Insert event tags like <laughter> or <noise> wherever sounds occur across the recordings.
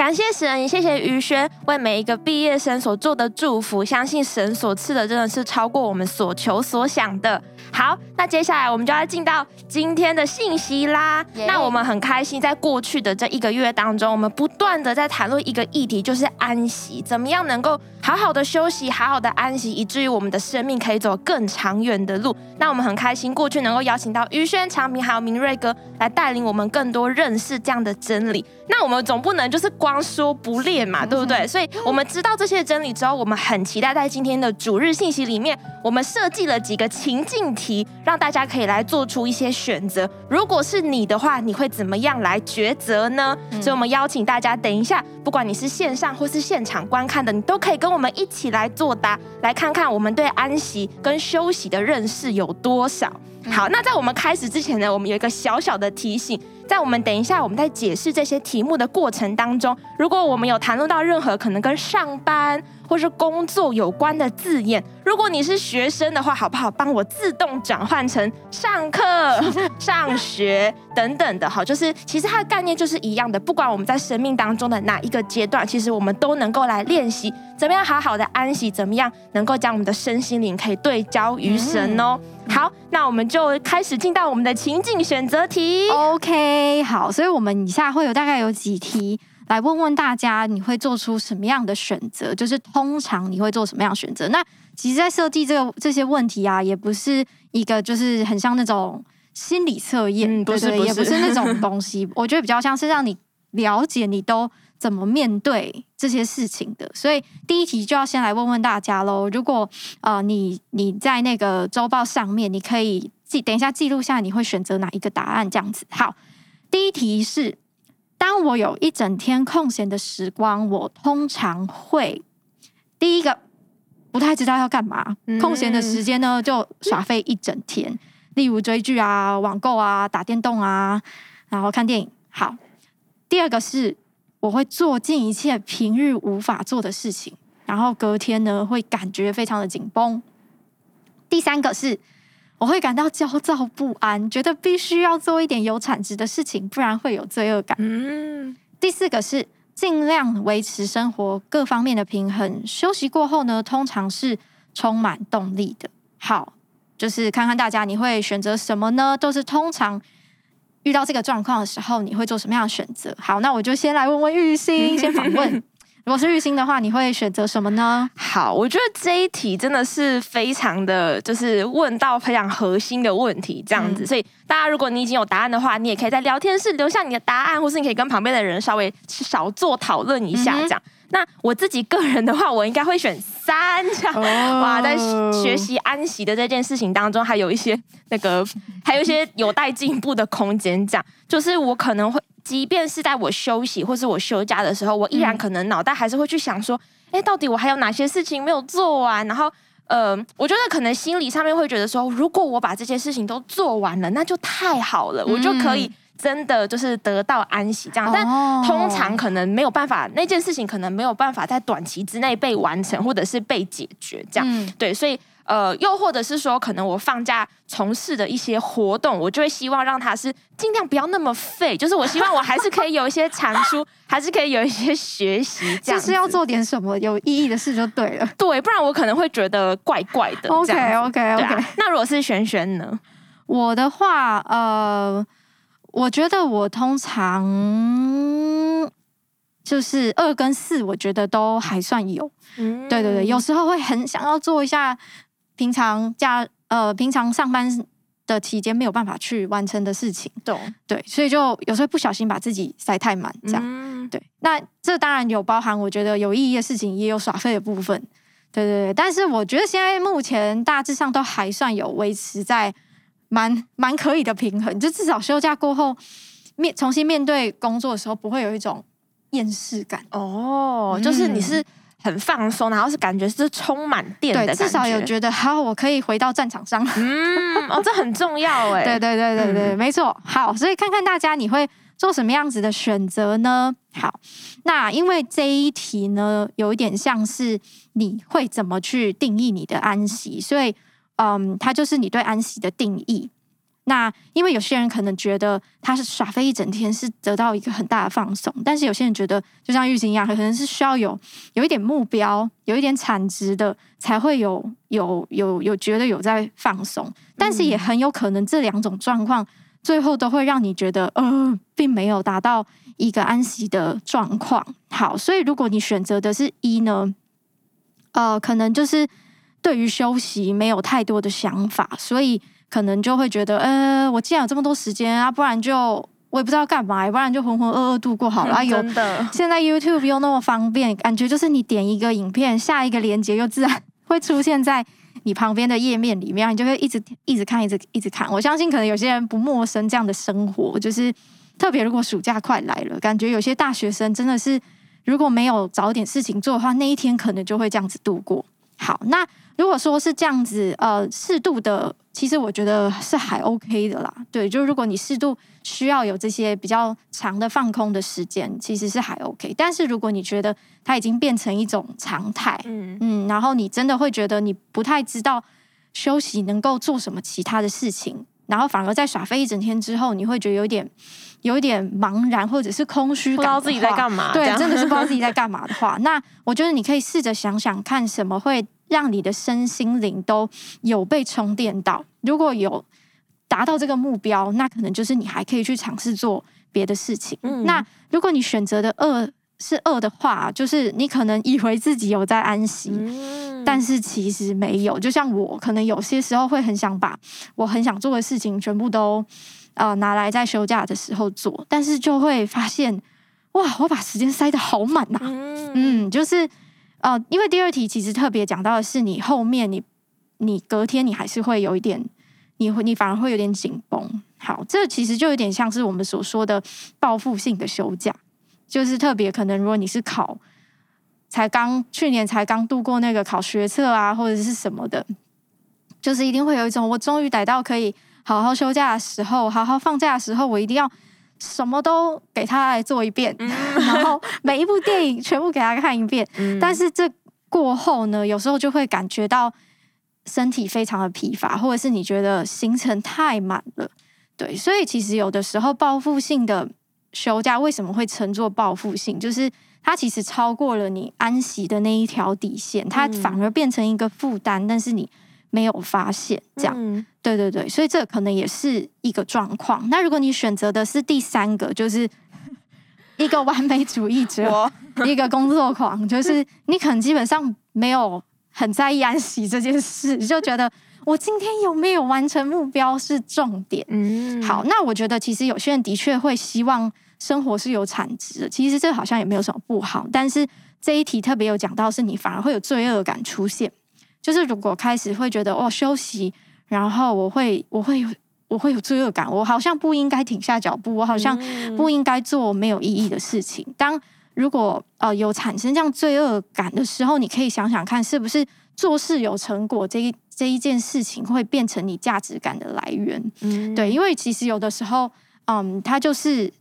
感谢神，也谢谢于轩为每一个毕业生所做的祝福。相信神所赐的真的是超过我们所求所想的。好，那接下来我们就要进到今天的信息啦。那我们很开心，在过去的这一个月当中，我们不断的在谈论一个议题，就是安息，怎么样能够好好的休息，好好的安息，以至于我们的生命可以走更长远的路。那我们很开心，过去能够邀请到于轩、长平还有明瑞哥来带领我们更多认识这样的真理。那我们总不能就是光说不练嘛，对不对？所以我们知道这些真理之后，我们很期待在今天的主日信息里面，我们设计了几个情境题，让大家可以来做出一些选择。如果是你的话，你会怎么样来抉择呢？所以，我们邀请大家，等一下，不管你是线上或是现场观看的，你都可以跟我们一起来作答，来看看我们对安息跟休息的认识有多少。好，那在我们开始之前呢，我们有一个小小的提醒。在我们等一下，我们在解释这些题目的过程当中，如果我们有谈论到任何可能跟上班或是工作有关的字眼，如果你是学生的话，好不好？帮我自动转换成上课、<laughs> 上学等等的，好，就是其实它的概念就是一样的。不管我们在生命当中的哪一个阶段，其实我们都能够来练习怎么样好好的安息，怎么样能够将我们的身心灵可以对焦于神哦。好，那我们就开始进到我们的情境选择题。OK，好，所以我们以下会有大概有几题来问问大家，你会做出什么样的选择？就是通常你会做什么样的选择？那其实，在设计这个这些问题啊，也不是一个就是很像那种心理测验，嗯，不是，不是，也不是那种东西。我觉得比较像是让你了解你都怎么面对这些事情的？所以第一题就要先来问问大家喽。如果呃你你在那个周报上面，你可以记等一下记录下你会选择哪一个答案这样子。好，第一题是：当我有一整天空闲的时光，我通常会第一个不太知道要干嘛，空闲的时间呢就耍废一整天，例如追剧啊、网购啊、打电动啊，然后看电影。好，第二个是。我会做尽一切平日无法做的事情，然后隔天呢会感觉非常的紧绷。第三个是，我会感到焦躁不安，觉得必须要做一点有产值的事情，不然会有罪恶感。嗯。第四个是尽量维持生活各方面的平衡，休息过后呢，通常是充满动力的。好，就是看看大家你会选择什么呢？都是通常。遇到这个状况的时候，你会做什么样的选择？好，那我就先来问问玉兴，先访问。<laughs> 如果是玉兴的话，你会选择什么呢？好，我觉得这一题真的是非常的，就是问到非常核心的问题，这样子。嗯、所以大家，如果你已经有答案的话，你也可以在聊天室留下你的答案，或是你可以跟旁边的人稍微少做讨论一下，这样。嗯那我自己个人的话，我应该会选三这样。Oh. 哇，在学习安息的这件事情当中，还有一些那个，<laughs> 还有一些有待进步的空间。这样，就是我可能会，即便是在我休息或是我休假的时候，我依然可能脑袋还是会去想说，哎、欸，到底我还有哪些事情没有做完？然后，呃，我觉得可能心理上面会觉得说，如果我把这些事情都做完了，那就太好了，我就可以。真的就是得到安息这样，但通常可能没有办法，那件事情可能没有办法在短期之内被完成，或者是被解决这样。嗯、对，所以呃，又或者是说，可能我放假从事的一些活动，我就会希望让它是尽量不要那么废，就是我希望我还是可以有一些产出，<laughs> 还是可以有一些学习，这样就是要做点什么有意义的事就对了。对，不然我可能会觉得怪怪的。OK OK OK、啊。那如果是璇璇呢？我的话，呃。我觉得我通常就是二跟四，我觉得都还算有。嗯，对对对，有时候会很想要做一下平常假呃平常上班的期间没有办法去完成的事情。懂，对，所以就有时候不小心把自己塞太满，这样。嗯，对。那这当然有包含我觉得有意义的事情，也有耍废的部分。对对对，但是我觉得现在目前大致上都还算有维持在。蛮蛮可以的平衡，就至少休假过后面重新面对工作的时候，不会有一种厌世感哦。嗯、就是你是很放松，然后是感觉是充满电的，至少有觉得好，我可以回到战场上。嗯，哦，这很重要 <laughs> 哎。对对对对对，嗯、没错。好，所以看看大家你会做什么样子的选择呢？好，那因为这一题呢，有一点像是你会怎么去定义你的安息，所以。嗯，它就是你对安息的定义。那因为有些人可能觉得他是耍废一整天是得到一个很大的放松，但是有些人觉得就像郁金一样，可能是需要有有一点目标、有一点产值的，才会有有有有觉得有在放松。但是也很有可能这两种状况最后都会让你觉得，呃，并没有达到一个安息的状况。好，所以如果你选择的是一呢，呃，可能就是对于休息没有太多的想法，所以。可能就会觉得，呃，我既然有这么多时间啊，不然就我也不知道干嘛，不然就浑浑噩噩度过好了。<laughs> 啊，有现在 YouTube 又那么方便，感觉就是你点一个影片，下一个链接又自然 <laughs> 会出现在你旁边的页面里面，你就会一直一直看，一直一直看。我相信可能有些人不陌生这样的生活，就是特别如果暑假快来了，感觉有些大学生真的是如果没有找点事情做的话，那一天可能就会这样子度过。好，那如果说是这样子，呃，适度的，其实我觉得是还 OK 的啦。对，就是如果你适度需要有这些比较长的放空的时间，其实是还 OK。但是如果你觉得它已经变成一种常态，嗯嗯，然后你真的会觉得你不太知道休息能够做什么其他的事情，然后反而在耍废一整天之后，你会觉得有点。有一点茫然或者是空虚感，不知道自己在干嘛。对，真的是不知道自己在干嘛的话，<laughs> 那我觉得你可以试着想想看，什么会让你的身心灵都有被充电到。如果有达到这个目标，那可能就是你还可以去尝试做别的事情。嗯。那如果你选择的二是二的话，就是你可能以为自己有在安息，嗯，但是其实没有。就像我，可能有些时候会很想把我很想做的事情全部都。呃，拿来在休假的时候做，但是就会发现，哇，我把时间塞得好满呐、啊。嗯，嗯，就是呃，因为第二题其实特别讲到的是，你后面你你隔天你还是会有一点，你会你反而会有点紧绷。好，这其实就有点像是我们所说的报复性的休假，就是特别可能如果你是考才刚去年才刚度过那个考学测啊，或者是什么的，就是一定会有一种我终于逮到可以。好好休假的时候，好好放假的时候，我一定要什么都给他来做一遍，嗯、<laughs> 然后每一部电影全部给他看一遍。嗯、但是这过后呢，有时候就会感觉到身体非常的疲乏，或者是你觉得行程太满了。对，所以其实有的时候报复性的休假为什么会称作报复性？就是它其实超过了你安息的那一条底线，它反而变成一个负担，但是你。没有发现，这样，嗯、对对对，所以这可能也是一个状况。那如果你选择的是第三个，就是 <laughs> 一个完美主义者，<laughs> 一个工作狂，就是 <laughs> 你可能基本上没有很在意安息这件事，就觉得我今天有没有完成目标是重点。嗯，好，那我觉得其实有些人的确会希望生活是有产值的，其实这好像也没有什么不好。但是这一题特别有讲到，是你反而会有罪恶感出现。就是如果开始会觉得哦，休息，然后我会我会有我会有罪恶感，我好像不应该停下脚步，我好像不应该做没有意义的事情。当如果呃有产生这样罪恶感的时候，你可以想想看，是不是做事有成果这一这一件事情会变成你价值感的来源？嗯，对，因为其实有的时候，嗯，它就是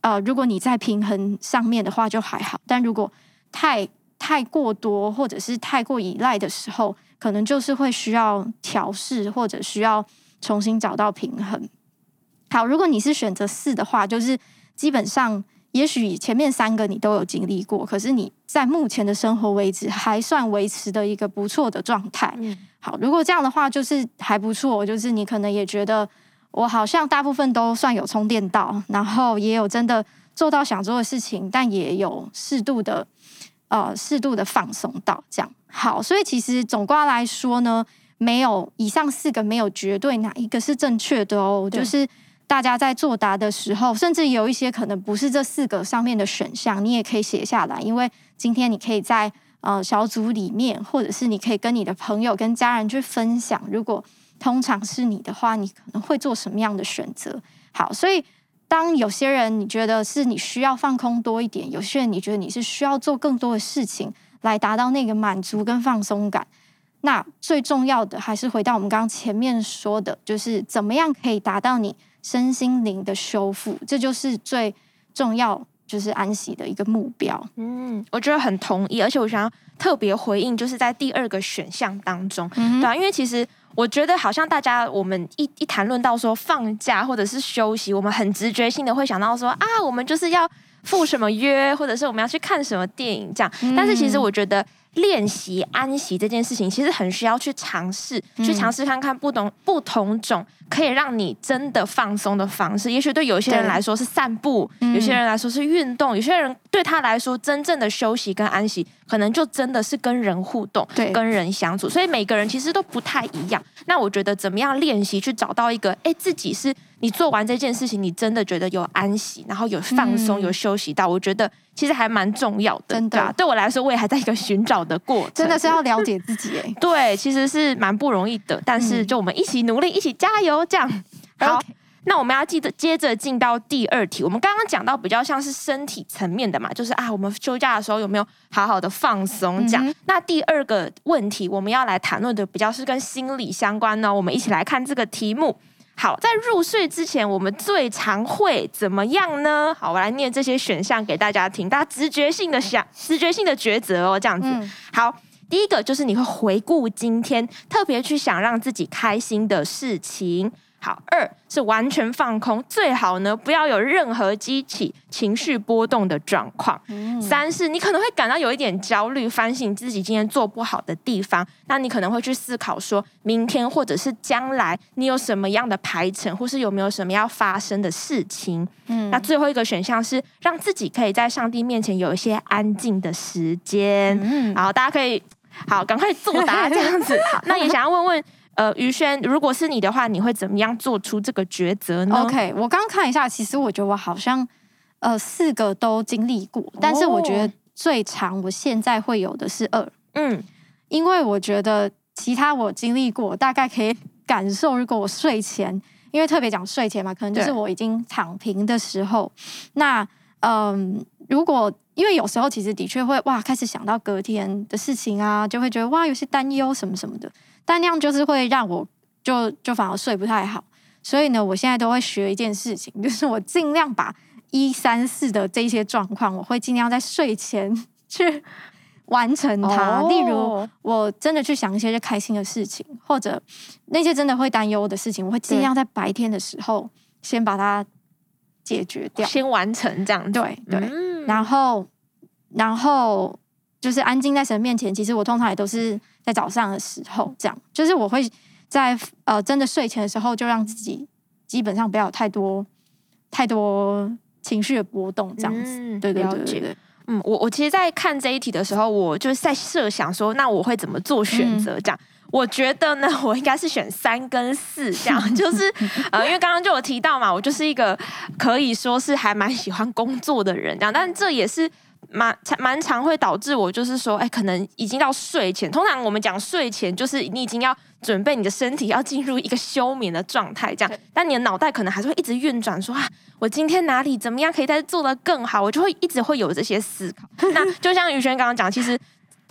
呃，如果你在平衡上面的话就还好，但如果太太过多或者是太过依赖的时候，可能就是会需要调试或者需要重新找到平衡。好，如果你是选择四的话，就是基本上也许前面三个你都有经历过，可是你在目前的生活为止还算维持的一个不错的状态。嗯。好，如果这样的话就是还不错，就是你可能也觉得我好像大部分都算有充电到，然后也有真的做到想做的事情，但也有适度的。呃，适度的放松到这样好，所以其实总括来说呢，没有以上四个没有绝对哪一个是正确的哦，就是大家在作答的时候，甚至有一些可能不是这四个上面的选项，你也可以写下来，因为今天你可以在呃小组里面，或者是你可以跟你的朋友、跟家人去分享，如果通常是你的话，你可能会做什么样的选择？好，所以。当有些人你觉得是你需要放空多一点，有些人你觉得你是需要做更多的事情来达到那个满足跟放松感，那最重要的还是回到我们刚刚前面说的，就是怎么样可以达到你身心灵的修复，这就是最重要就是安息的一个目标。嗯，我觉得很同意，而且我想要特别回应，就是在第二个选项当中，嗯、对啊，因为其实我觉得好像大家我们一一谈论到说放假或者是休息，我们很直觉性的会想到说啊，我们就是要赴什么约，或者是我们要去看什么电影这样。嗯、但是其实我觉得。练习安息这件事情，其实很需要去尝试，嗯、去尝试看看不同不同种可以让你真的放松的方式。也许对有些人来说是散步，有些人来说是运动，有些人对他来说真正的休息跟安息，可能就真的是跟人互动，跟人相处。所以每个人其实都不太一样。那我觉得怎么样练习去找到一个，哎，自己是。你做完这件事情，你真的觉得有安息，然后有放松，嗯、有休息到，我觉得其实还蛮重要的。真的，对，对我来说，我也还在一个寻找的过程。真的是要了解自己诶。<laughs> 对，其实是蛮不容易的，但是就我们一起努力，一起加油，这样。好.那我们要记得接着进到第二题。我们刚刚讲到比较像是身体层面的嘛，就是啊，我们休假的时候有没有好好的放松？这样。嗯、那第二个问题，我们要来谈论的比较是跟心理相关呢。我们一起来看这个题目。好，在入睡之前，我们最常会怎么样呢？好，我来念这些选项给大家听，大家直觉性的想，直觉性的抉择哦，这样子。嗯、好，第一个就是你会回顾今天，特别去想让自己开心的事情。好，二是完全放空，最好呢不要有任何激起情绪波动的状况。嗯、三是你可能会感到有一点焦虑，反省自己今天做不好的地方，那你可能会去思考说，明天或者是将来你有什么样的排程，或是有没有什么要发生的事情。嗯，那最后一个选项是让自己可以在上帝面前有一些安静的时间。嗯，好，大家可以好赶快作答这样子。好，那也想要问问。呃，于轩，如果是你的话，你会怎么样做出这个抉择呢？OK，我刚刚看一下，其实我觉得我好像呃四个都经历过，但是我觉得最长我现在会有的是二，嗯，因为我觉得其他我经历过，大概可以 <laughs> 感受，如果我睡前，因为特别讲睡前嘛，可能就是我已经躺平的时候，那嗯、呃，如果因为有时候其实的确会哇，开始想到隔天的事情啊，就会觉得哇，有些担忧什么什么的。但那样就是会让我就就反而睡不太好，所以呢，我现在都会学一件事情，<laughs> 就是我尽量把一三四的这些状况，我会尽量在睡前去完成它。哦、例如，我真的去想一些就开心的事情，或者那些真的会担忧的事情，我会尽量在白天的时候先把它解决掉，先完成这样子。对对，嗯、然后然后就是安静在神面前。其实我通常也都是。在早上的时候，这样就是我会在呃真的睡前的时候，就让自己基本上不要有太多太多情绪的波动，这样子。嗯、对对对对，对，嗯，我我其实，在看这一题的时候，我就是在设想说，那我会怎么做选择？这样，嗯、我觉得呢，我应该是选三跟四，这样就是呃，因为刚刚就有提到嘛，我就是一个可以说是还蛮喜欢工作的人，这样，但这也是。蛮蛮常会导致我就是说，哎，可能已经到睡前。通常我们讲睡前，就是你已经要准备你的身体要进入一个休眠的状态，这样。但你的脑袋可能还是会一直运转，说啊，我今天哪里怎么样可以再做得更好？我就会一直会有这些思考。那 <laughs> 就像于轩刚刚讲，其实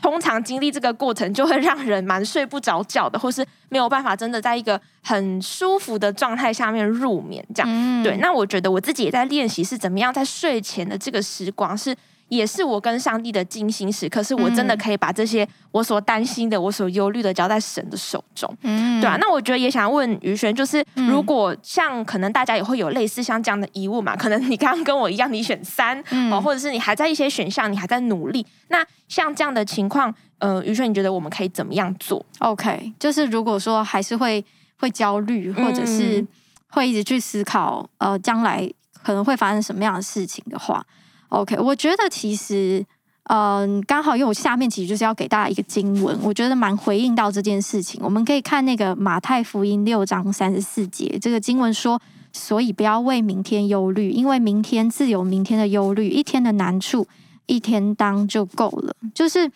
通常经历这个过程，就会让人蛮睡不着觉的，或是没有办法真的在一个很舒服的状态下面入眠，这样。嗯、对。那我觉得我自己也在练习是怎么样在睡前的这个时光是。也是我跟上帝的精心时刻，可是我真的可以把这些我所担心的、我所忧虑的交在神的手中，嗯，对啊。那我觉得也想问于轩，就是如果像可能大家也会有类似像这样的疑问嘛？可能你刚刚跟我一样，你选三哦，或者是你还在一些选项，你还在努力。那像这样的情况，呃，于轩，你觉得我们可以怎么样做？OK，就是如果说还是会会焦虑，或者是会一直去思考，呃，将来可能会发生什么样的事情的话。OK，我觉得其实，嗯、刚好因为我下面其实就是要给大家一个经文，我觉得蛮回应到这件事情。我们可以看那个马太福音六章三十四节，这个经文说：“所以不要为明天忧虑，因为明天自有明天的忧虑，一天的难处一天当就够了。”就是，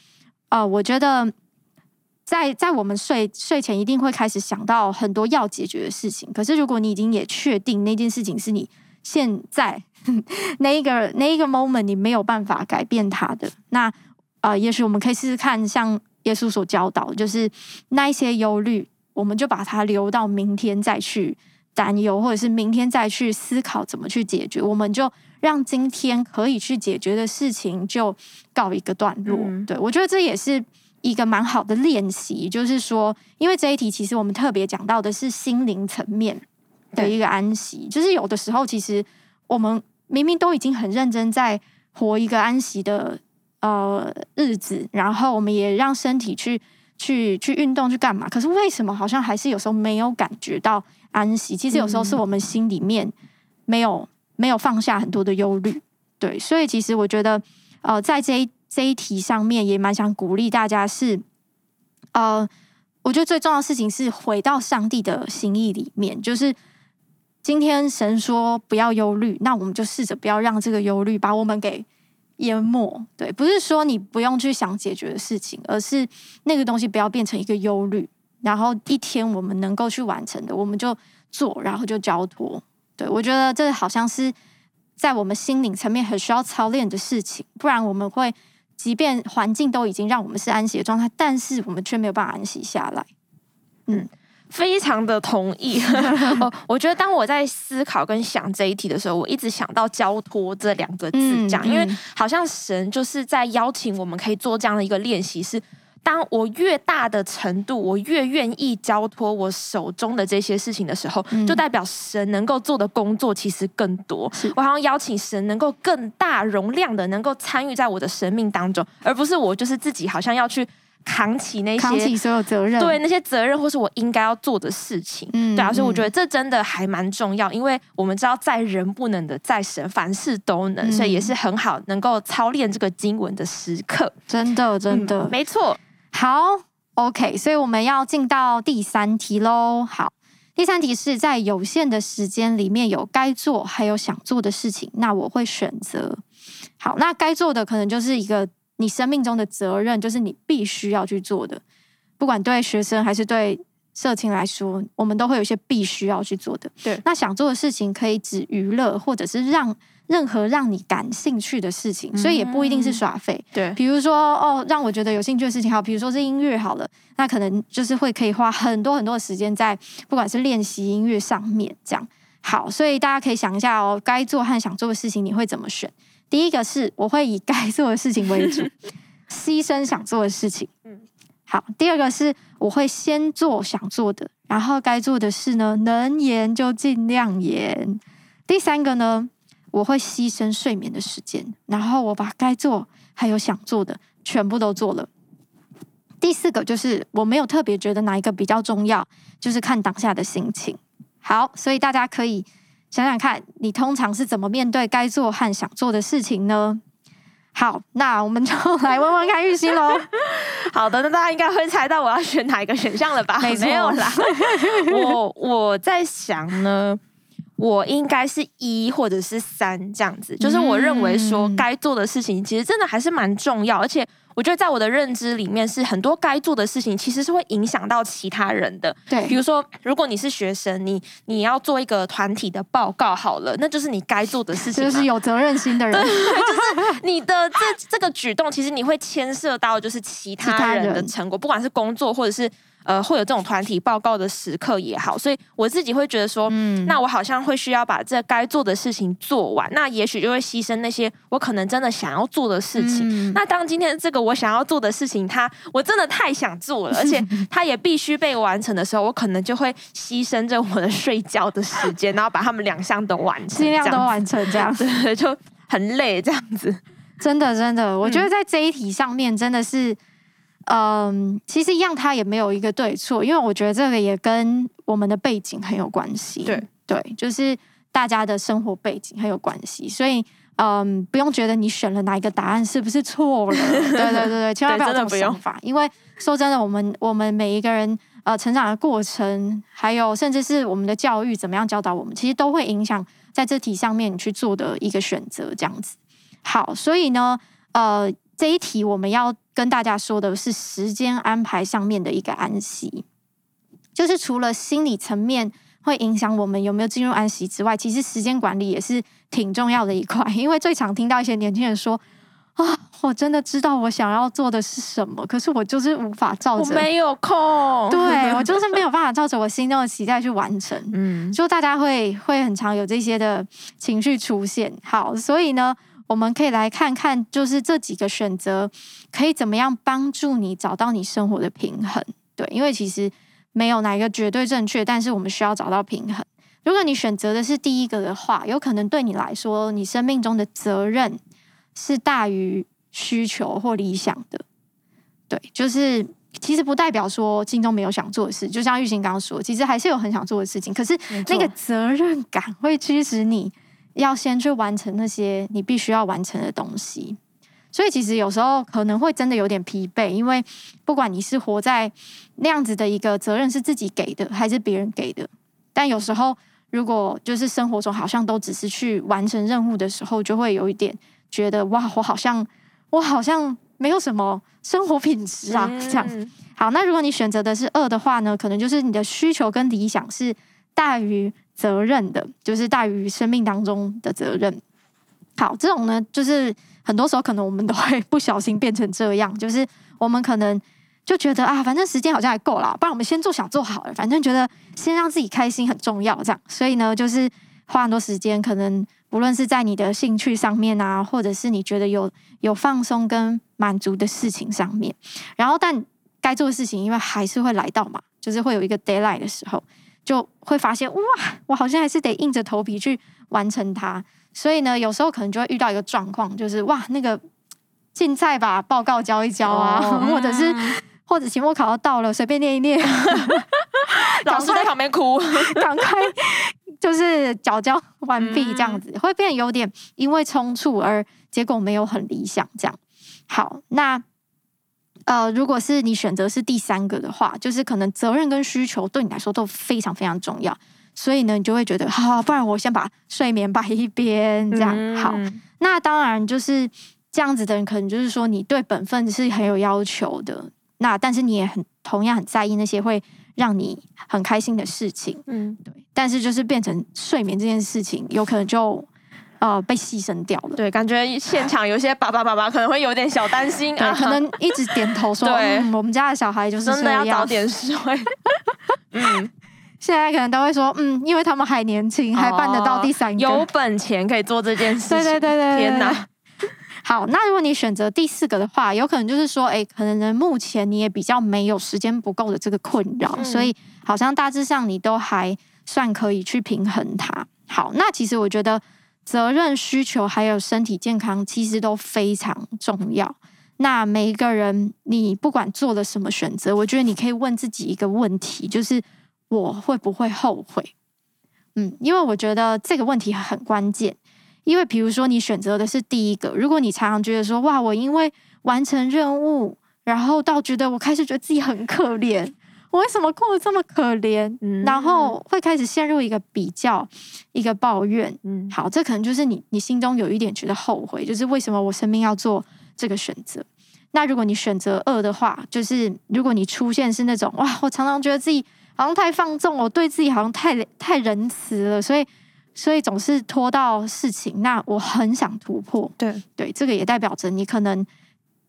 呃，我觉得在在我们睡睡前一定会开始想到很多要解决的事情。可是如果你已经也确定那件事情是你现在。<laughs> 那一个那一个 moment，你没有办法改变它的。那呃，也许我们可以试试看，像耶稣所教导，就是那一些忧虑，我们就把它留到明天再去担忧，或者是明天再去思考怎么去解决，我们就让今天可以去解决的事情就告一个段落。嗯、对，我觉得这也是一个蛮好的练习，就是说，因为这一题其实我们特别讲到的是心灵层面的一个安息，就是有的时候其实我们明明都已经很认真在活一个安息的呃日子，然后我们也让身体去去去运动去干嘛，可是为什么好像还是有时候没有感觉到？安息，其实有时候是我们心里面没有没有放下很多的忧虑，对，所以其实我觉得，呃，在这一这一题上面也蛮想鼓励大家是，呃，我觉得最重要的事情是回到上帝的心意里面，就是今天神说不要忧虑，那我们就试着不要让这个忧虑把我们给淹没，对，不是说你不用去想解决的事情，而是那个东西不要变成一个忧虑。然后一天我们能够去完成的，我们就做，然后就交托。对，我觉得这好像是在我们心灵层面很需要操练的事情，不然我们会，即便环境都已经让我们是安息的状态，但是我们却没有办法安息下来。嗯，非常的同意。我 <laughs> 我觉得当我在思考跟想这一题的时候，我一直想到交托这两个字讲，嗯，因为好像神就是在邀请我们可以做这样的一个练习是。当我越大的程度，我越愿意交托我手中的这些事情的时候，嗯、就代表神能够做的工作其实更多。我好像邀请神能够更大容量的能够参与在我的生命当中，而不是我就是自己好像要去扛起那些扛起所有责任，对那些责任或是我应该要做的事情。嗯，对啊，所以我觉得这真的还蛮重要，因为我们知道在人不能的，在神凡事都能，嗯、所以也是很好能够操练这个经文的时刻。真的，真的，嗯、没错。好，OK，所以我们要进到第三题喽。好，第三题是在有限的时间里面有该做还有想做的事情，那我会选择。好，那该做的可能就是一个你生命中的责任，就是你必须要去做的，不管对学生还是对社青来说，我们都会有一些必须要去做的。对，那想做的事情可以指娱乐，或者是让。任何让你感兴趣的事情，所以也不一定是耍废。对，比如说哦，让我觉得有兴趣的事情，好，比如说是音乐好了，那可能就是会可以花很多很多的时间在不管是练习音乐上面，这样好。所以大家可以想一下哦，该做和想做的事情，你会怎么选？第一个是我会以该做的事情为主，<laughs> 牺牲想做的事情。嗯，好。第二个是我会先做想做的，然后该做的事呢，能延就尽量延。第三个呢？我会牺牲睡眠的时间，然后我把该做还有想做的全部都做了。第四个就是我没有特别觉得哪一个比较重要，就是看当下的心情。好，所以大家可以想想看，你通常是怎么面对该做和想做的事情呢？好，那我们就来问问看玉溪喽。<laughs> 好的，那大家应该会猜到我要选哪一个选项了吧？<laughs> 没。没有啦，<laughs> 我我在想呢。我应该是一或者是三这样子，就是我认为说该做的事情其实真的还是蛮重要，而且我觉得在我的认知里面是很多该做的事情其实是会影响到其他人的。对，比如说如果你是学生，你你要做一个团体的报告好了，那就是你该做的事情，就是有责任心的人，就是你的这这个举动其实你会牵涉到就是其他人的成果，不管是工作或者是。呃，会有这种团体报告的时刻也好，所以我自己会觉得说，嗯，那我好像会需要把这该做的事情做完，那也许就会牺牲那些我可能真的想要做的事情。嗯、那当今天这个我想要做的事情，它我真的太想做了，而且它也必须被完成的时候，我可能就会牺牲着我的睡觉的时间，然后把他们两项都完成，尽量都完成这样子，<laughs> 就很累这样子。真的，真的，我觉得在这一题上面真的是。嗯，其实一样，它也没有一个对错，因为我觉得这个也跟我们的背景很有关系。对对，就是大家的生活背景很有关系，所以嗯，不用觉得你选了哪一个答案是不是错了。<laughs> 对对对对，千万不要这种想法，因为说真的，我们我们每一个人呃成长的过程，还有甚至是我们的教育怎么样教导我们，其实都会影响在这题上面你去做的一个选择，这样子。好，所以呢，呃。这一题我们要跟大家说的是时间安排上面的一个安息，就是除了心理层面会影响我们有没有进入安息之外，其实时间管理也是挺重要的一块。<laughs> 因为最常听到一些年轻人说：“啊，我真的知道我想要做的是什么，可是我就是无法照着，我没有空，<laughs> 对，我就是没有办法照着我心中的期待去完成。嗯，就大家会会很常有这些的情绪出现。好，所以呢，我们可以来看看，就是这几个选择可以怎么样帮助你找到你生活的平衡。对，因为其实没有哪一个绝对正确，但是我们需要找到平衡。如果你选择的是第一个的话，有可能对你来说，你生命中的责任是大于需求或理想的。对，就是其实不代表说心中没有想做的事。就像玉琴刚刚说，其实还是有很想做的事情，可是那个责任感会驱使你要先去完成那些你必须要完成的东西。所以其实有时候可能会真的有点疲惫，因为不管你是活在那样子的一个责任是自己给的，还是别人给的，但有时候。如果就是生活中好像都只是去完成任务的时候，就会有一点觉得哇，我好像我好像没有什么生活品质啊，这样。好，那如果你选择的是二的话呢，可能就是你的需求跟理想是大于责任的，就是大于生命当中的责任。好，这种呢，就是很多时候可能我们都会不小心变成这样，就是我们可能。就觉得啊，反正时间好像还够了，不然我们先做想做好了。反正觉得先让自己开心很重要，这样。所以呢，就是花很多时间，可能不论是在你的兴趣上面啊，或者是你觉得有有放松跟满足的事情上面。然后，但该做的事情，因为还是会来到嘛，就是会有一个 deadline 的时候，就会发现哇，我好像还是得硬着头皮去完成它。所以呢，有时候可能就会遇到一个状况，就是哇，那个竞赛吧，报告交一交啊，哦、<laughs> 或者是。或者期末考要到了，随便念一念，<laughs> 老师在旁边哭，<laughs> 赶快就是缴交完毕，这样子、嗯、会变有点因为冲突而结果没有很理想，这样。好，那呃，如果是你选择是第三个的话，就是可能责任跟需求对你来说都非常非常重要，所以呢，你就会觉得 <laughs> 好，不然我先把睡眠摆一边，这样、嗯、好。那当然就是这样子的人，可能就是说你对本分是很有要求的。那但是你也很同样很在意那些会让你很开心的事情，嗯，对。但是就是变成睡眠这件事情，有可能就呃被牺牲掉了。对，感觉现场有些爸爸爸爸可能会有点小担心啊，可能一直点头说，对、嗯，我们家的小孩就是真的要早点睡。<laughs> 嗯，现在可能都会说，嗯，因为他们还年轻，还办得到第三个，有本钱可以做这件事情。对对对对，对，天哪！好，那如果你选择第四个的话，有可能就是说，哎，可能目前你也比较没有时间不够的这个困扰，嗯、所以好像大致上你都还算可以去平衡它。好，那其实我觉得责任、需求还有身体健康其实都非常重要。那每一个人，你不管做了什么选择，我觉得你可以问自己一个问题，就是我会不会后悔？嗯，因为我觉得这个问题很关键。因为，比如说，你选择的是第一个，如果你常常觉得说，哇，我因为完成任务，然后到觉得我开始觉得自己很可怜，我为什么过得这么可怜？嗯，然后会开始陷入一个比较，一个抱怨。嗯，好，这可能就是你，你心中有一点觉得后悔，就是为什么我生命要做这个选择？那如果你选择二的话，就是如果你出现是那种，哇，我常常觉得自己好像太放纵，我对自己好像太太仁慈了，所以。所以总是拖到事情，那我很想突破。对对，这个也代表着你可能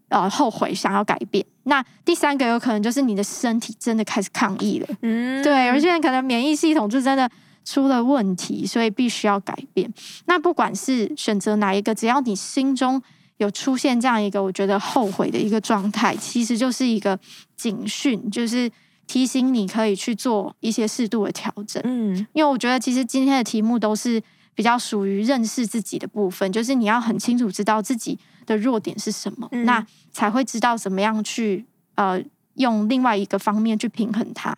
呃后悔，想要改变。那第三个有可能就是你的身体真的开始抗议了。嗯，对，有些人可能免疫系统就真的出了问题，所以必须要改变。那不管是选择哪一个，只要你心中有出现这样一个我觉得后悔的一个状态，其实就是一个警讯，就是。提醒你可以去做一些适度的调整，嗯，因为我觉得其实今天的题目都是比较属于认识自己的部分，就是你要很清楚知道自己的弱点是什么，嗯，那才会知道怎么样去呃用另外一个方面去平衡它。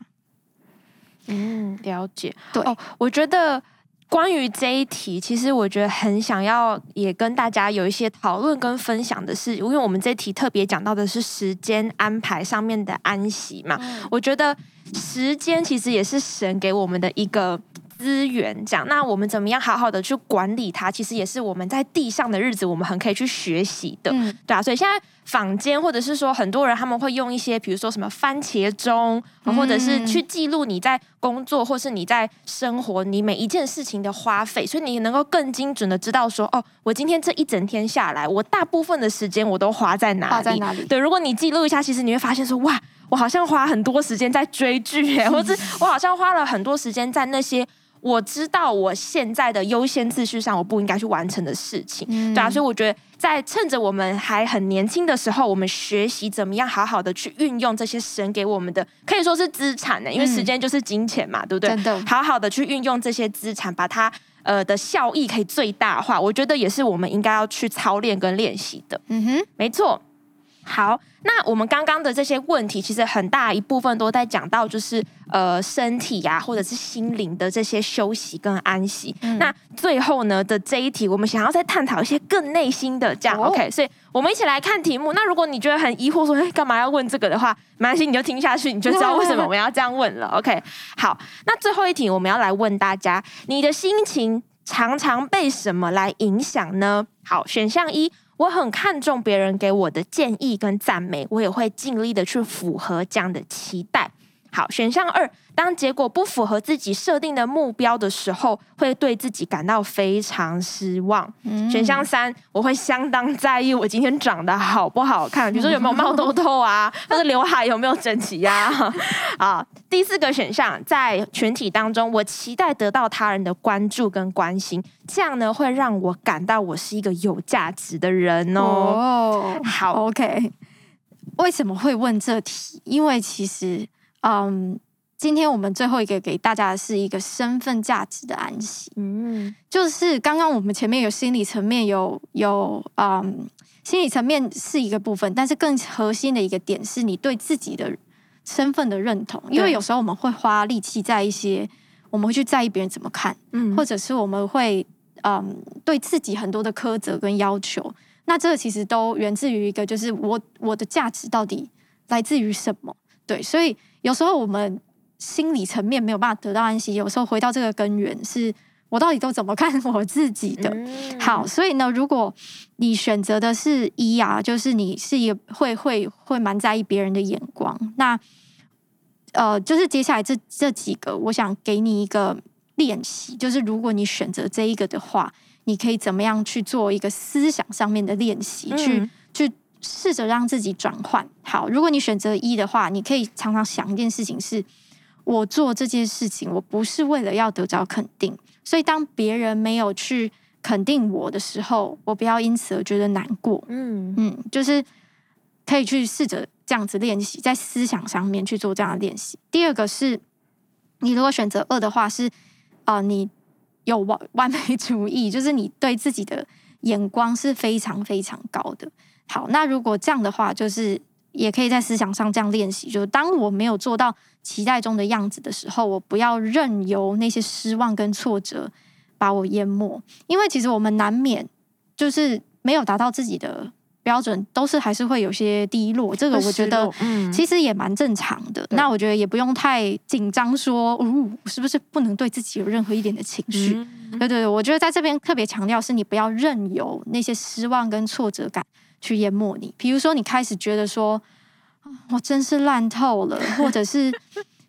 嗯，了解。对，哦，我觉得。关于这一题，其实我觉得很想要也跟大家有一些讨论跟分享的是，因为我们这题特别讲到的是时间安排上面的安息嘛。嗯、我觉得时间其实也是神给我们的一个资源，这样，那我们怎么样好好的去管理它？其实也是我们在地上的日子，我们很可以去学习的，嗯、对啊。所以现在坊间或者是说很多人他们会用一些，比如说什么番茄钟，或者是去记录你在工作或是你在生活你每一件事情的花费，所以你能够更精准的知道说，哦，我今天这一整天下来，我大部分的时间我都花在哪里？花在哪里？对，如果你记录一下，其实你会发现说，哇。我好像花很多时间在追剧，哎，或者 <laughs> 我好像花了很多时间在那些我知道我现在的优先秩序上我不应该去完成的事情，嗯、对啊，所以我觉得在趁着我们还很年轻的时候，我们学习怎么样好好的去运用这些神给我们的，可以说是资产呢，因为时间就是金钱嘛，嗯、对不对？真的，好好的去运用这些资产，把它呃的效益可以最大化，我觉得也是我们应该要去操练跟练习的。嗯哼，没错。好，那我们刚刚的这些问题，其实很大一部分都在讲到，就是呃身体呀、啊，或者是心灵的这些休息跟安息。嗯、那最后呢的这一题，我们想要再探讨一些更内心的这样。哦、OK，所以我们一起来看题目。那如果你觉得很疑惑，说哎干嘛要问这个的话，没关系，你就听下去，你就知道为什么我们要这样问了。OK，好，那最后一题我们要来问大家，你的心情常常被什么来影响呢？好，选项一。我很看重别人给我的建议跟赞美，我也会尽力的去符合这样的期待。好，选项二，当结果不符合自己设定的目标的时候，会对自己感到非常失望。嗯、选项三，我会相当在意我今天长得好不好看，比如说有没有冒痘痘啊，或者刘海有没有整齐呀、啊。啊，第四个选项，在群体当中，我期待得到他人的关注跟关心，这样呢会让我感到我是一个有价值的人哦。哦好，OK。为什么会问这题？因为其实。嗯，um, 今天我们最后一个给大家的是一个身份价值的安息。嗯，就是刚刚我们前面有心理层面有有嗯，um, 心理层面是一个部分，但是更核心的一个点是你对自己的身份的认同。因为有时候我们会花力气在一些，我们会去在意别人怎么看，嗯，或者是我们会嗯，um, 对自己很多的苛责跟要求。那这个其实都源自于一个，就是我我的价值到底来自于什么？对，所以。有时候我们心理层面没有办法得到安息，有时候回到这个根源，是我到底都怎么看我自己的？嗯、好，所以呢，如果你选择的是一啊，就是你是一个会会会蛮在意别人的眼光，那呃，就是接下来这这几个，我想给你一个练习，就是如果你选择这一个的话，你可以怎么样去做一个思想上面的练习，嗯、去去。试着让自己转换好。如果你选择一的话，你可以常常想一件事情是：我做这件事情，我不是为了要得着肯定。所以，当别人没有去肯定我的时候，我不要因此而觉得难过。嗯嗯，就是可以去试着这样子练习，在思想上面去做这样的练习。第二个是，你如果选择二的话，是啊、呃，你有完 <laughs> 完美主义，就是你对自己的眼光是非常非常高的。好，那如果这样的话，就是也可以在思想上这样练习。就是当我没有做到期待中的样子的时候，我不要任由那些失望跟挫折把我淹没。因为其实我们难免就是没有达到自己的标准，都是还是会有些低落。这个我觉得，其实也蛮正常的。嗯、那我觉得也不用太紧张，说，哦，是不是不能对自己有任何一点的情绪？嗯、对对对，我觉得在这边特别强调，是你不要任由那些失望跟挫折感。去淹没你，比如说你开始觉得说，我真是烂透了，或者是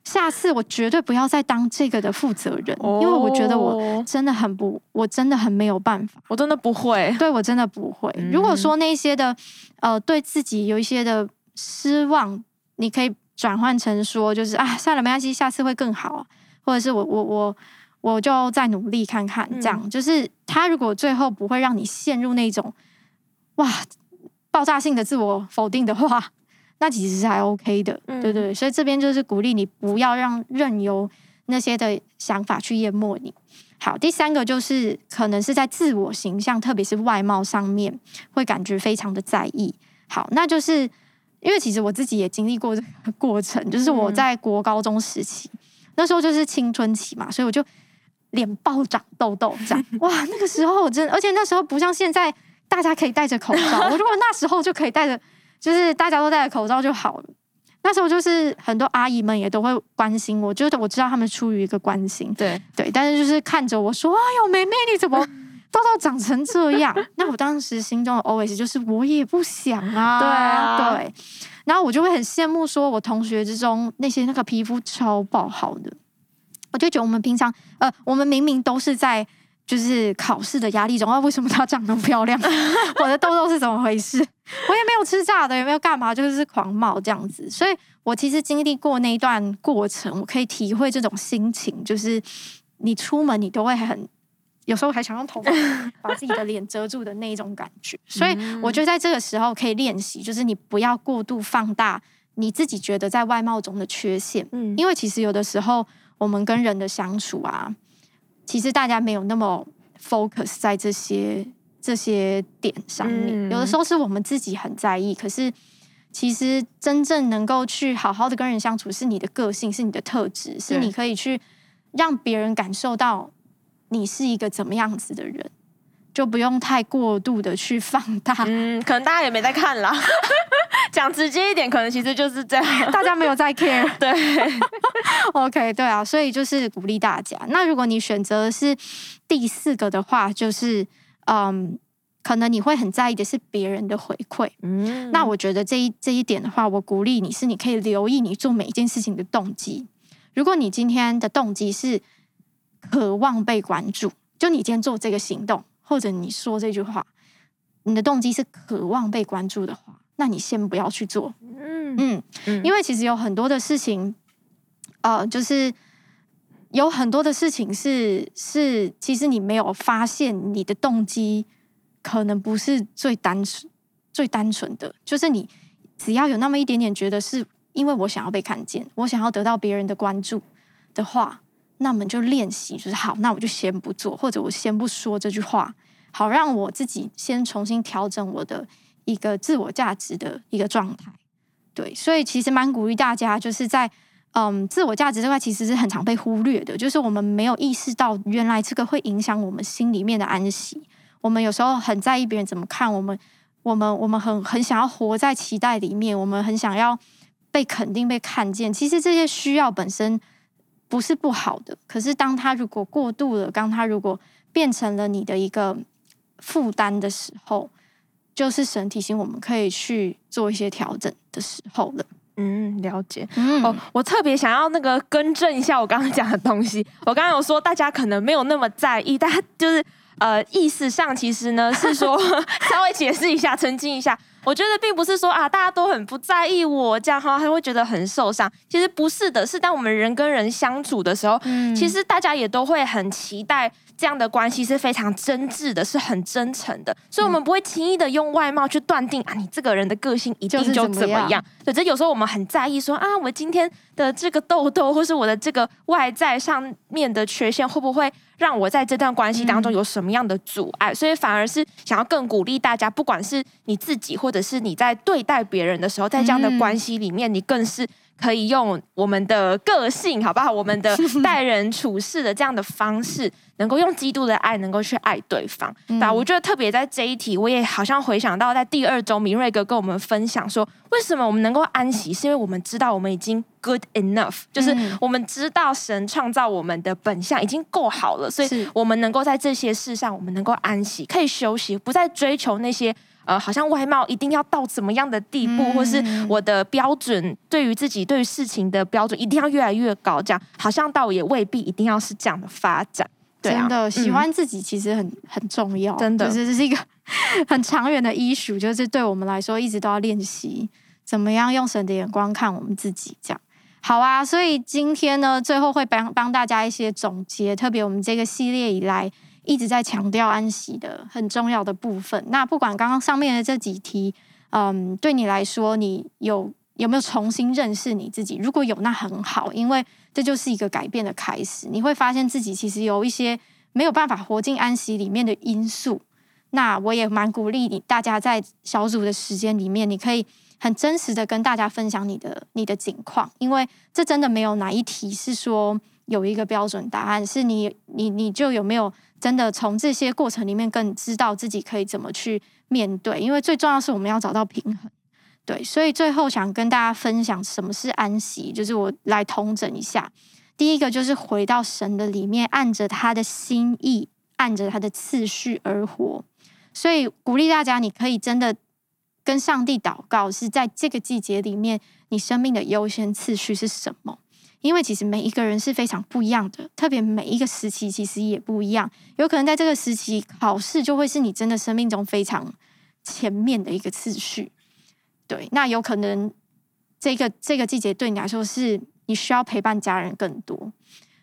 下次我绝对不要再当这个的负责人，哦、因为我觉得我真的很不，我真的很没有办法，我真的不会，对，我真的不会。嗯、如果说那些的呃，对自己有一些的失望，你可以转换成说，就是啊，算了，没关系，下次会更好，或者是我我我我就再努力看看，这样、嗯、就是他如果最后不会让你陷入那种哇。爆炸性的自我否定的话，那其实是还 OK 的，嗯、对，对对。所以这边就是鼓励你不要让任由那些的想法去淹没你。好，第三个就是可能是在自我形象，特别是外貌上面，会感觉非常的在意。好，那就是因为其实我自己也经历过这个过程，就是我在国高中时期，嗯、那时候就是青春期嘛，所以我就脸暴长痘痘，这样哇，那个时候我真的，而且那时候不像现在。大家可以戴着口罩，我如果那时候就可以戴着，就是大家都戴着口罩就好了。那时候就是很多阿姨们也都会关心我，就是我知道他们出于一个关心，对对，但是就是看着我说：“哎呦，妹妹你怎么 <laughs> 痘痘长成这样？”那我当时心中的 OS 就是我也不想啊，对啊，对。然后我就会很羡慕，说我同学之中那些那个皮肤超爆好的，我就觉得我们平常呃，我们明明都是在。就是考试的压力中啊，为什么她长那么漂亮？<laughs> 我的痘痘是怎么回事？我也没有吃炸的，也没有干嘛，就是狂冒这样子。所以我其实经历过那一段过程，我可以体会这种心情。就是你出门，你都会很有时候还想用头发 <laughs> 把自己的脸遮住的那一种感觉。<laughs> 所以我觉得在这个时候可以练习，就是你不要过度放大你自己觉得在外貌中的缺陷。嗯，因为其实有的时候我们跟人的相处啊。其实大家没有那么 focus 在这些这些点上面，有的时候是我们自己很在意。可是，其实真正能够去好好的跟人相处，是你的个性，是你的特质，是你可以去让别人感受到你是一个怎么样子的人，就不用太过度的去放大。嗯，可能大家也没在看啦。<laughs> 讲直接一点，可能其实就是这样，大家没有在 care。<laughs> 对，<laughs> OK，对啊，所以就是鼓励大家。那如果你选择是第四个的话，就是嗯，可能你会很在意的是别人的回馈。嗯，那我觉得这一这一点的话，我鼓励你是你可以留意你做每一件事情的动机。如果你今天的动机是渴望被关注，就你今天做这个行动，或者你说这句话，你的动机是渴望被关注的话。那你先不要去做，嗯。嗯，因为其实有很多的事情，呃，就是有很多的事情是是，其实你没有发现你的动机可能不是最单纯、最单纯的，就是你只要有那么一点点觉得是因为我想要被看见，我想要得到别人的关注的话，那么就练习，就是好，那我就先不做，或者我先不说这句话，好让我自己先重新调整我的。一个自我价值的一个状态，对，所以其实蛮鼓励大家，就是在嗯，自我价值这块其实是很常被忽略的，就是我们没有意识到原来这个会影响我们心里面的安息。我们有时候很在意别人怎么看我们，我们我们很很想要活在期待里面，我们很想要被肯定、被看见。其实这些需要本身不是不好的，可是当他如果过度了，当他如果变成了你的一个负担的时候。就是神提醒我们可以去做一些调整的时候了。嗯，了解。嗯，哦，我特别想要那个更正一下我刚刚讲的东西。我刚刚有说大家可能没有那么在意，但就是呃意思上其实呢是说 <laughs> 稍微解释一下、澄清一下。我觉得并不是说啊大家都很不在意我这样哈，他会觉得很受伤。其实不是的，是当我们人跟人相处的时候，嗯，其实大家也都会很期待。这样的关系是非常真挚的，是很真诚的，所以我们不会轻易的用外貌去断定啊，你这个人的个性一定就怎么样。对，这有时候我们很在意说啊，我今天的这个痘痘，或是我的这个外在上面的缺陷，会不会让我在这段关系当中有什么样的阻碍？所以反而是想要更鼓励大家，不管是你自己，或者是你在对待别人的时候，在这样的关系里面，你更是。可以用我们的个性，好不好？我们的 <laughs> 待人处事的这样的方式，能够用基督的爱，能够去爱对方。嗯、对，我觉得特别在这一题，我也好像回想到在第二周，明瑞哥跟我们分享说，为什么我们能够安息，是因为我们知道我们已经 good enough，就是我们知道神创造我们的本相已经够好了，所以我们能够在这些事上，我们能够安息，可以休息，不再追求那些。呃，好像外貌一定要到怎么样的地步，嗯、或是我的标准对于自己对于事情的标准一定要越来越高，这样好像倒也未必一定要是这样的发展。对啊、真的，喜欢自己其实很、嗯、很重要，真的，就是这是一个 <laughs> 很长远的 issue，就是对我们来说一直都要练习怎么样用神的眼光看我们自己。这样好啊，所以今天呢，最后会帮帮大家一些总结，特别我们这个系列以来。一直在强调安息的很重要的部分。那不管刚刚上面的这几题，嗯，对你来说，你有有没有重新认识你自己？如果有，那很好，因为这就是一个改变的开始。你会发现自己其实有一些没有办法活进安息里面的因素。那我也蛮鼓励你，大家在小组的时间里面，你可以很真实的跟大家分享你的你的境况，因为这真的没有哪一题是说有一个标准答案，是你你你就有没有。真的从这些过程里面更知道自己可以怎么去面对，因为最重要是我们要找到平衡。对，所以最后想跟大家分享什么是安息，就是我来通整一下。第一个就是回到神的里面，按着他的心意，按着他的次序而活。所以鼓励大家，你可以真的跟上帝祷告，是在这个季节里面，你生命的优先次序是什么？因为其实每一个人是非常不一样的，特别每一个时期其实也不一样。有可能在这个时期考试就会是你真的生命中非常前面的一个次序。对，那有可能这个这个季节对你来说是你需要陪伴家人更多。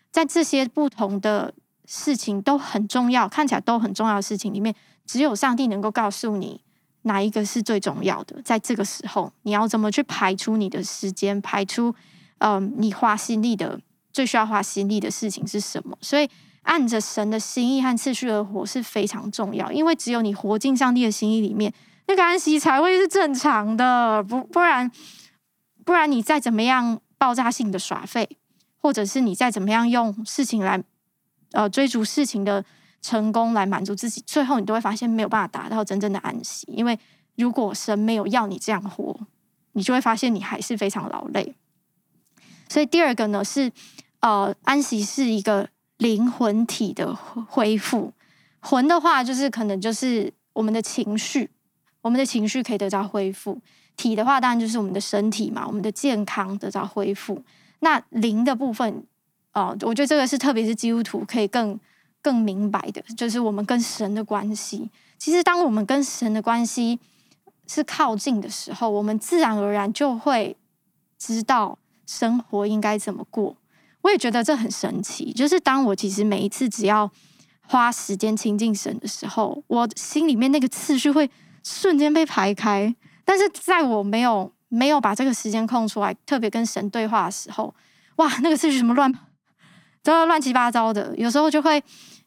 在这些不同的事情都很重要，看起来都很重要的事情里面，只有上帝能够告诉你哪一个是最重要的。在这个时候，你要怎么去排出你的时间，排出。嗯，你花心力的最需要花心力的事情是什么？所以按着神的心意和次序而活是非常重要，因为只有你活进上帝的心意里面，那个安息才会是正常的。不不然，不然你再怎么样爆炸性的耍废，或者是你再怎么样用事情来呃追逐事情的成功来满足自己，最后你都会发现没有办法达到真正的安息。因为如果神没有要你这样活，你就会发现你还是非常劳累。所以第二个呢是，呃，安息是一个灵魂体的恢复。魂的话，就是可能就是我们的情绪，我们的情绪可以得到恢复；体的话，当然就是我们的身体嘛，我们的健康得到恢复。那灵的部分，哦、呃，我觉得这个是特别是基督徒可以更更明白的，就是我们跟神的关系。其实，当我们跟神的关系是靠近的时候，我们自然而然就会知道。生活应该怎么过？我也觉得这很神奇。就是当我其实每一次只要花时间亲近神的时候，我心里面那个次序会瞬间被排开。但是在我没有没有把这个时间空出来，特别跟神对话的时候，哇，那个次序什么乱，都要乱七八糟的。有时候就会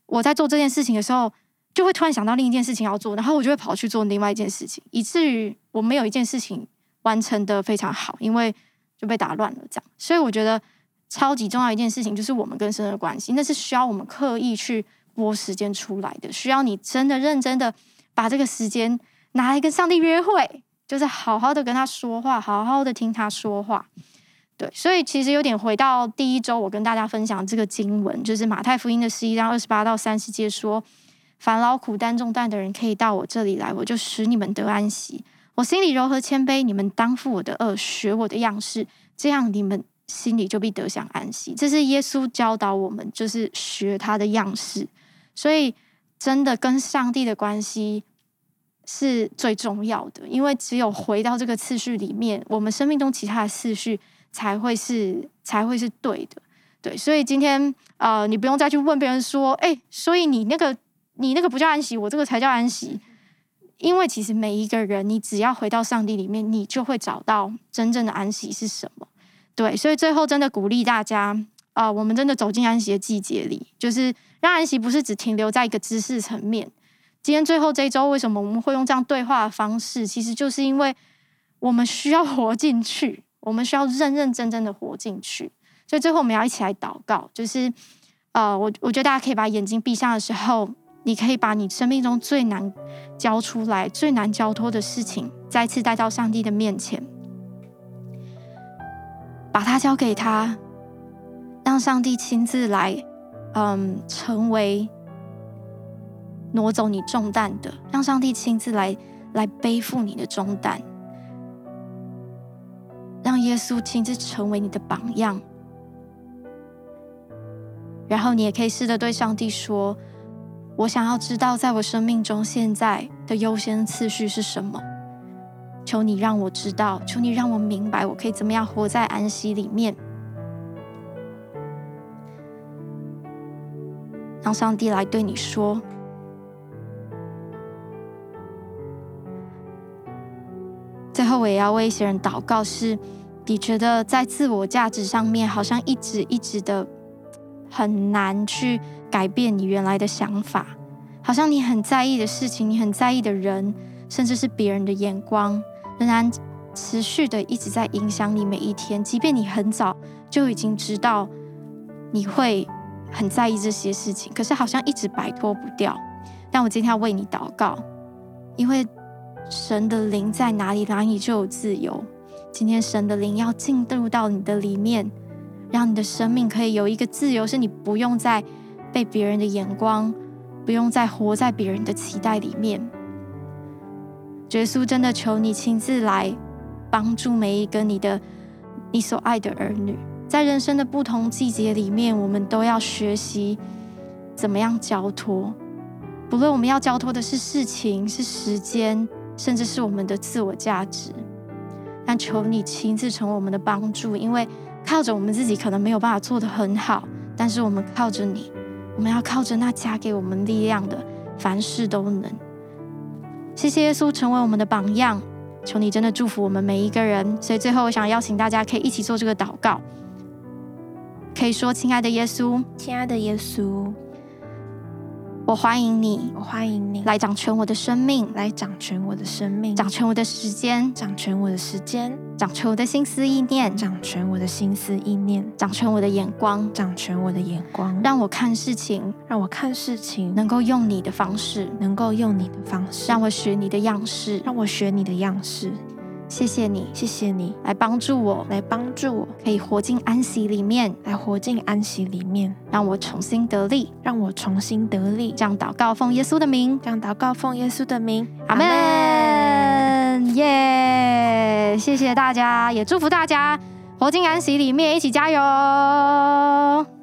我在做这件事情的时候，就会突然想到另一件事情要做，然后我就会跑去做另外一件事情，以至于我没有一件事情完成得非常好，因为。就被打乱了，这样，所以我觉得超级重要一件事情就是我们跟神的关系，那是需要我们刻意去拨时间出来的，需要你真的认真的把这个时间拿来跟上帝约会，就是好好的跟他说话，好好的听他说话。对，所以其实有点回到第一周我跟大家分享这个经文，就是马太福音的十一章二十八到三十节说：“凡劳苦担重担的人，可以到我这里来，我就使你们得安息。”我心里柔和谦卑，你们当负我的轭，学我的样式，这样你们心里就必得享安息。这是耶稣教导我们，就是学他的样式。所以，真的跟上帝的关系是最重要的，因为只有回到这个次序里面，我们生命中其他的次序才会是才会是对的。对，所以今天呃，你不用再去问别人说，哎，所以你那个你那个不叫安息，我这个才叫安息。因为其实每一个人，你只要回到上帝里面，你就会找到真正的安息是什么。对，所以最后真的鼓励大家啊、我们真的走进安息的季节里，就是让安息不是只停留在一个知识层面。今天最后这一周，为什么我们会用这样对话的方式？其实就是因为我们需要活进去，我们需要认认真真的活进去。所以最后我们要一起来祷告，就是呃，我我觉得大家可以把眼睛闭上的时候。你可以把你生命中最难交出来、最难交托的事情，再次带到上帝的面前，把它交给他，让上帝亲自来，嗯，成为挪走你重担的，让上帝亲自来来背负你的重担，让耶稣亲自成为你的榜样，然后你也可以试着对上帝说。我想要知道，在我生命中现在的优先次序是什么？求你让我知道，求你让我明白，我可以怎么样活在安息里面，让上帝来对你说。最后，我也要为一些人祷告，是你觉得在自我价值上面，好像一直一直的很难去。改变你原来的想法，好像你很在意的事情，你很在意的人，甚至是别人的眼光，仍然持续的一直在影响你每一天。即便你很早就已经知道你会很在意这些事情，可是好像一直摆脱不掉。但我今天要为你祷告，因为神的灵在哪里，哪里就有自由。今天神的灵要进入到你的里面，让你的生命可以有一个自由，是你不用再被别人的眼光，不用再活在别人的期待里面。耶稣真的求你亲自来帮助每一个你的你所爱的儿女，在人生的不同季节里面，我们都要学习怎么样交托。不论我们要交托的是事情、是时间，甚至是我们的自我价值，但求你亲自成为我们的帮助，因为靠着我们自己可能没有办法做得很好，但是我们靠着你，我们要靠着那加给我们力量的，凡事都能。谢谢耶稣成为我们的榜样，求你真的祝福我们每一个人。所以最后，我想邀请大家可以一起做这个祷告，可以说：“亲爱的耶稣，亲爱的耶稣。”我欢迎你，我欢迎你。来掌权我的生命，来掌权我的生命，掌权我的时间，掌权我的时间，掌权我的心思意念，掌权我的心思意念，掌权我的眼光，掌权我的眼光，让我看事情，让我看事情。能够用你的方式，能够用你的方式，让我学你的样式，让我学你的样式。谢谢你，谢谢你来帮助我，来帮助我，可以活进安息里面，来活进安息里面，让我重新得力，让我重新得力。这样祷告，奉耶稣的名，这样祷告，奉耶稣的名，阿门。耶！谢谢大家，也祝福大家活进安息里面，一起加油。